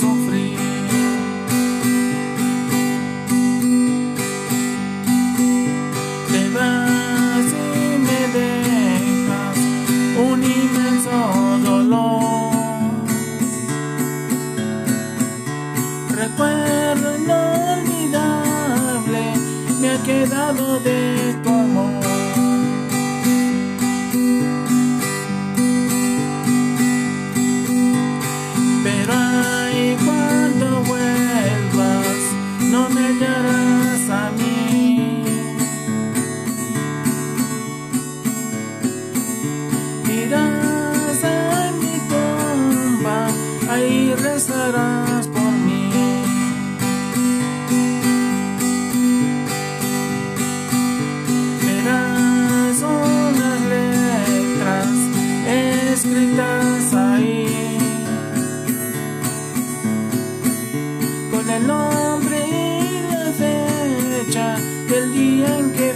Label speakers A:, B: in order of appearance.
A: sufrir. Te vas y me dejas un inmenso dolor. Recuerdo inolvidable me ha quedado de tu amor. Pero no me darás a mí. Irás a mi tumba, ahí rezarás por mí. Verás unas letras escritas ahí. Con el nombre time